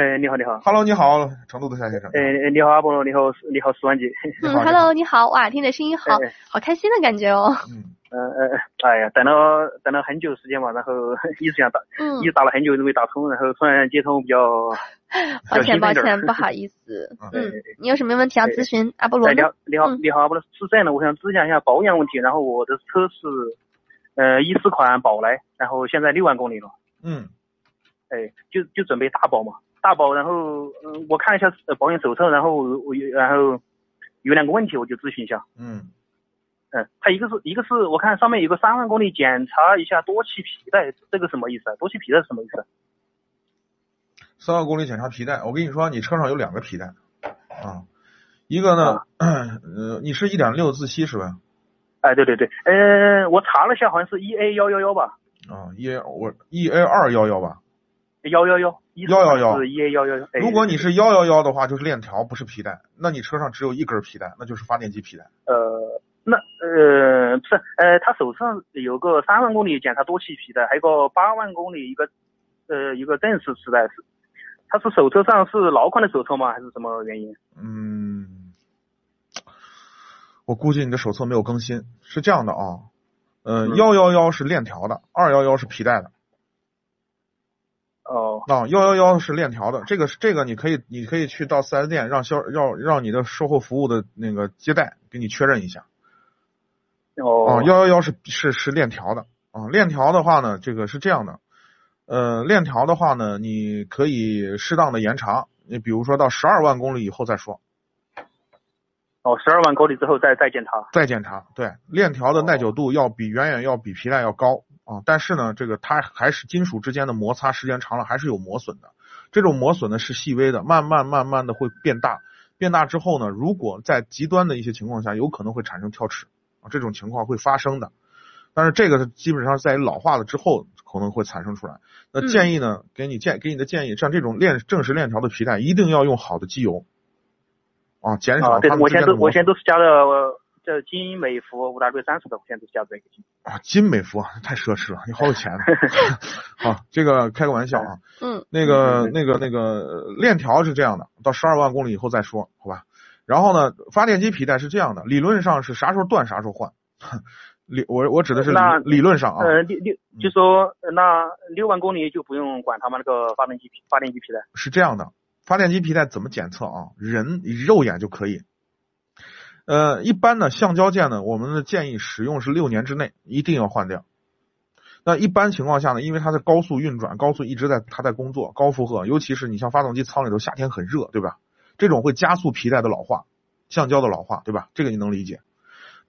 哎，你好，你好。Hello，你好，成都的夏先生。哎，你好，阿波罗，你好，你好，苏万杰。你好嗯，Hello，你好，哇，听你的声音好哎好开心的感觉哦。嗯，嗯呃，哎呀，等了等了很久时间嘛，然后 一直想打，嗯一，直打了很久都没打通，然后突然接通比较，抱歉抱比较兴奋点儿歉，不好意思。嗯嗯，你有什么问题要咨询阿波罗哎，你好？，你好，嗯你好，阿波罗，是这样的，我想咨询一下保养问题。然后我的车是，呃，一四款宝来，然后现在六万公里了，嗯，哎，就就准备大保嘛，大保，然后嗯、我看了一下呃保险手册，然后我有然后有两个问题，我就咨询一下。嗯，嗯，它一个是一个是我看上面有个三万公里检查一下多气皮带，这个什么意思啊？多气皮带是什么意思啊？三万公里检查皮带，我跟你说，你车上有两个皮带啊，一个呢，呃，你是一点六自吸是吧？哎，对对对，呃，我查了一下，好像是 E A 幺幺幺吧，啊，E A 我 E A 二幺幺吧。幺幺幺，111是 E A 幺幺幺。哎如果你是幺幺幺的话，就是链条，不是皮带，那你车上只有一根皮带，那就是发电机皮带。呃，那呃不是，呃，他手上有个三万公里检查多气皮带，还有个八万公里一个呃一个正式磁带是，他是手册上是老款的手册吗？还是什么原因？嗯，我估计你的手册没有更新，是这样的啊，呃，嗯幺幺幺是链条的，二幺幺是皮带的。哦，啊，幺幺幺是链条的，这个是这个你可以你可以去到四 S 店让销让让你的售后服务的那个接待给你确认一下。哦，啊，幺幺幺是是是链条的啊，链条的话呢，这个是这样的，呃，链条的话呢，你可以适当的延长，你比如说到十二万公里以后再说，哦，十二万公里之后再再检查。再检查，对，链条的耐久度要比远远要比皮带要高啊，但是呢，这个它还是金属之间的摩擦时间长了还是有磨损的，这种磨损呢是细微的，慢慢慢慢的会变大，变大之后呢，如果在极端的一些情况下，有可能会产生跳齿啊，这种情况会发生的，但是这个基本上在于老化了之后可能会产生出来。那嗯。建议呢，给你建给你的建议，像这种链正时链条的皮带，一定要用好的机油啊，减少啊，对它，们我现在都我之间的磨损现在都是加的呃这金美孚五 W 三十的，我现在都是加这个金。啊，金美孚啊太奢侈了，你 好有钱啊！啊，这个开个玩笑啊，嗯那个那个那个呃链条是这样的，到十二万公里以后再说，好吧？然后呢，发电机皮带是这样的，理论上是啥时候断啥时候换。理我我指的是理理论上啊，呃，六六就说呃那六万公里就不用管他们那个发电机皮发电机皮带。是这样的，发电机皮带怎么检测啊？人肉眼就可以。呃，一般呢，橡胶件呢，我们的建议使用是六年之内一定要换掉。那一般情况下呢，因为它在高速运转，高速一直在它在工作，高负荷，尤其是你像发动机舱里头夏天很热，对吧？这种会加速皮带的老化，橡胶的老化，对吧？这个你能理解。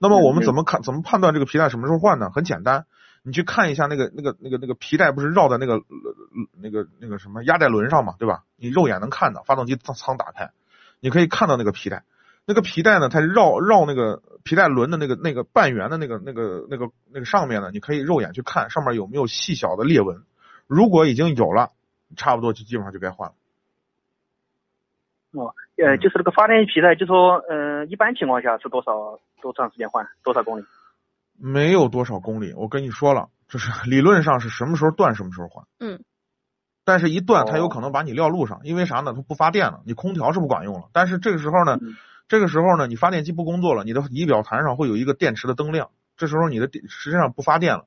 那么我们怎么看怎么判断这个皮带什么时候换呢？很简单，你去看一下那个那个那个那个皮带不是绕在那个呃那个那个什么压带轮上嘛，对吧？你肉眼能看到，发动机舱舱打开，你可以看到那个皮带。那个皮带呢，它绕绕那个皮带轮的那个那个半圆的那个那个那个那个上面呢，你可以肉眼去看上面有没有细小的裂纹。如果已经有了，差不多就基本上就该换了。哦，呃，嗯就是那个发电机皮带，就说呃，一般情况下是多少多长时间换？多少公里？没有多少公里，我跟你说了，就是 理论上是什么时候断什么时候换。嗯。但是，一断它有哦可能把你撂路上，因为啥呢？它不发电了，你空调是不管用了。但是这个时候呢，嗯这个时候呢，你发电机不工作了，你的仪表盘上会有一个电池的灯亮，这时候你的电实际上不发电了，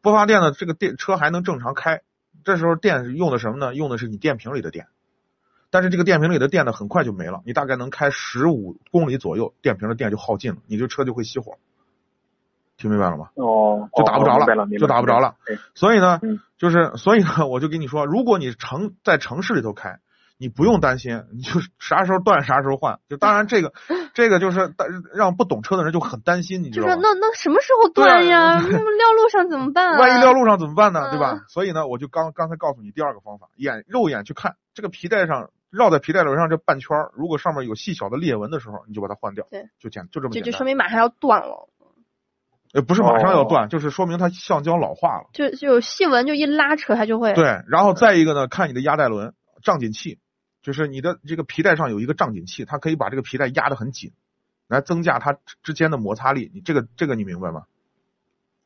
不发电了，这个电车还能正常开。这时候电是用的什么呢？用的是你电瓶里的电，但是这个电瓶里的电呢，很快就没了，你大概能开十五公里左右，电瓶的电就耗尽了，你这车就会熄火。听明白了吗？哦，就打不着了，就打不着了。所以呢，嗯就是所以呢，我就跟你说，如果你城在城市里头开，你不用担心，你就 啥时候断啥时候换。就当然这个 这个就是但让不懂车的人就很担心，你知道吗？那那什么时候断呀？那么撂路上怎么办啊？万一撂路上怎么办呢？对嗯吧？所以呢，我就刚刚才告诉你第二个方法，眼肉眼去看这个皮带上绕在皮带轮上这半圈儿，如果上面有细小的裂纹的时候，你就把它换掉，对，就简就这么就就说。明马上要断了，呃，不是马上要哦断，就是说明它橡胶老化了。就就有细纹，就一拉扯它就会。对，然后再一个呢，看你的压带轮胀紧器，就是你的这个皮带上有一个胀紧器，它可以把这个皮带压得很紧，来增加它之之间的摩擦力。你这个这个你明白吗？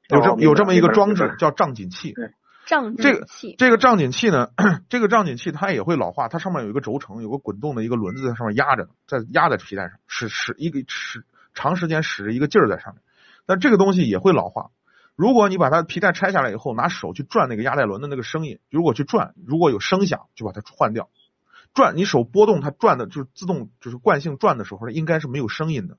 有这、有这么一个装置叫胀紧器。对胀这个紧器。这个胀紧器呢，这个胀紧器它也会老化，它上面有一个轴承，有个滚动的一个轮子在上面压着，在压在皮带上，使使一个使长时间使着一个劲儿在上面。但这个东西也会老化。如果你把它皮带拆下来以后，拿手去转那个压带轮的那个声音，如果去转，如果有声响，就把它换掉。转，你手拨动它转的，就是自动就是惯性转的时候，应该是没有声音的，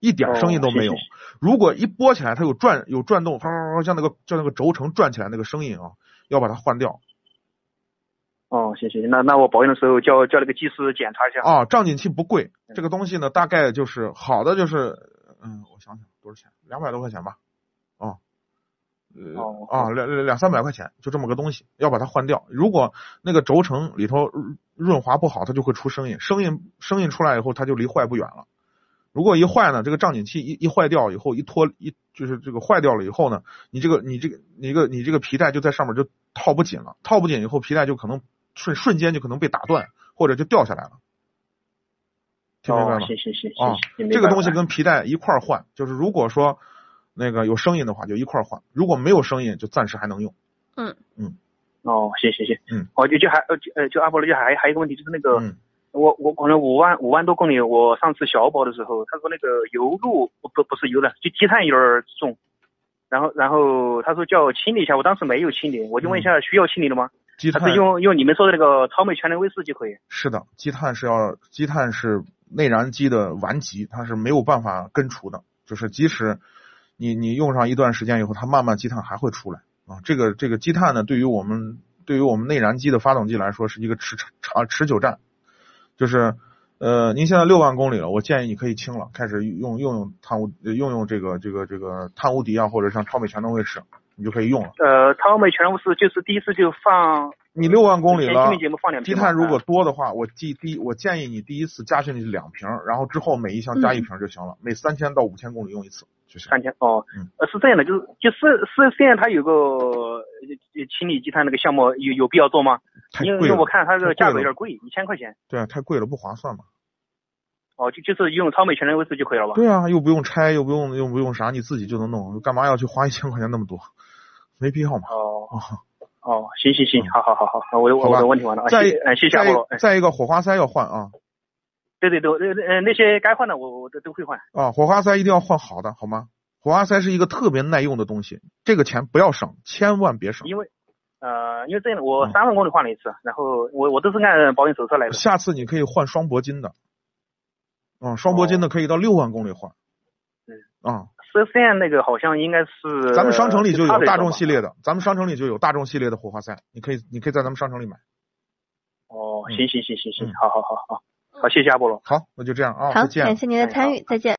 一点声音都没有。如果一拨起来，它有转有转动，像那个像那个轴承转起来那个声音啊，要把它换掉哦，行行，那那我保养的时候叫叫那个技师检查一下。啊。胀紧器不贵，这个东西呢，大概就是好的就是，嗯，我想想多少钱，两百多块钱吧，哦，呃哦啊两两两三百块钱，就这么个东西，要把它换掉。如果那个轴承里头润润滑不好，它就会出声音，声音声音出来以后，它就离坏不远了。如果一坏呢，这个胀紧器一一坏掉以后，一脱一就是这个坏掉了以后呢，你这个你这个你这个你这个皮带就在上面就套不紧了，套不紧以后，皮带就可能瞬瞬间就可能被打断，或者就掉下来了。听明白哦，吗？行行行啊，这个东西跟跟皮带一块儿换，就是如果说那个有声音的话，就一块儿换；如果没有声音，就暂时还能用。嗯嗯哦，行行行，嗯，哦就就还呃就呃就阿波罗就还还有一个问题就是那个。嗯我我可能五万五万多公里，我上次小保的时候，他说那个油路不不不是油了，就积碳有点重，然后然后他说叫我清理一下，我当时没有清理，我就问一下需要清理的吗？还积碳是用用你们说的那个超美全能卫士就可以？是的，积碳是要积碳是内燃机的顽疾，它是没有办法根除的，就是即使你你用上一段时间以后，它慢慢积碳还会出来啊。这个这个积碳呢，对于我们对于我们内燃机的发动机来说是一个持长持久战，就是呃，您现在六万公里了，我建议你可以清了，开始用用用碳污呃用用这个这个这个碳无敌啊，或者像超美全能卫士，你就可以用了。呃，超美全能卫士就是第一次就放你六万公里了积碳如果多的话，我记第一我建议你第一次加进去两瓶，然后之后每一箱加一瓶就行了，每三千到五千公里用一次就是。三千哦嗯，呃是这样的，就是就是是现在它有个呃清理积碳那个项目有有必要做吗？因为我看它这个价格有点贵，一千块钱。对啊，太贵了，不划算嘛。哦，就就是用超美全能卫士就可以了吧？对啊，又不用拆，又不用又不用啥，你自己就能弄，干嘛要去花一千块钱那么多？没必要嘛。哦哦，哦，行行行，好好好好，我我我的问题完了，啊再一谢谢再一个火花塞要换啊对对对，呃呃那些该换的我我都都会换。啊，火花塞一定要换好的，好吗？火花塞是一个特别耐用的东西，这个钱不要省，千万别省。因为呃，因为这样的，我嗯三万公里换了一次，然后我我都是按保险手册来的。下次你可以换双铂金的，嗯，双铂金的可以到六万公里换。嗯啊，十线那个好像应该是咱们商城里就有大众系列。的，咱们商城里就有大众系列的火花塞，你可以你可以在咱们商城里买。哦，嗯行行行行行嗯，好好好好，好，谢谢阿波罗。好，那就这样啊，好再，见感。谢您的参与，再见。